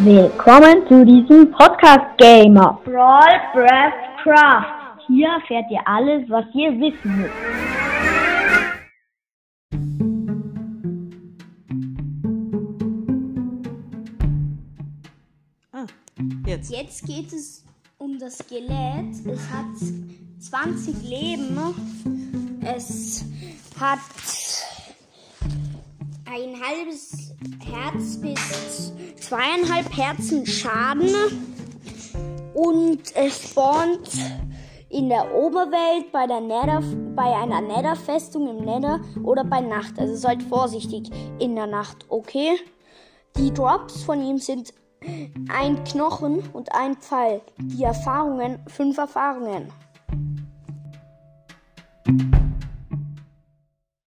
Willkommen zu diesem Podcast Gamer Brawl Breath Craft. Hier erfährt ihr alles, was ihr wissen müsst. Ah, jetzt. Jetzt geht es um das Skelett. Es hat 20 Leben. Es hat ein halbes Herz bis zweieinhalb Herzen Schaden. Und es spawnt in der Oberwelt bei, der Nether, bei einer Netherfestung im Nether oder bei Nacht. Also seid vorsichtig in der Nacht, okay? Die Drops von ihm sind ein Knochen und ein Pfeil. Die Erfahrungen, fünf Erfahrungen.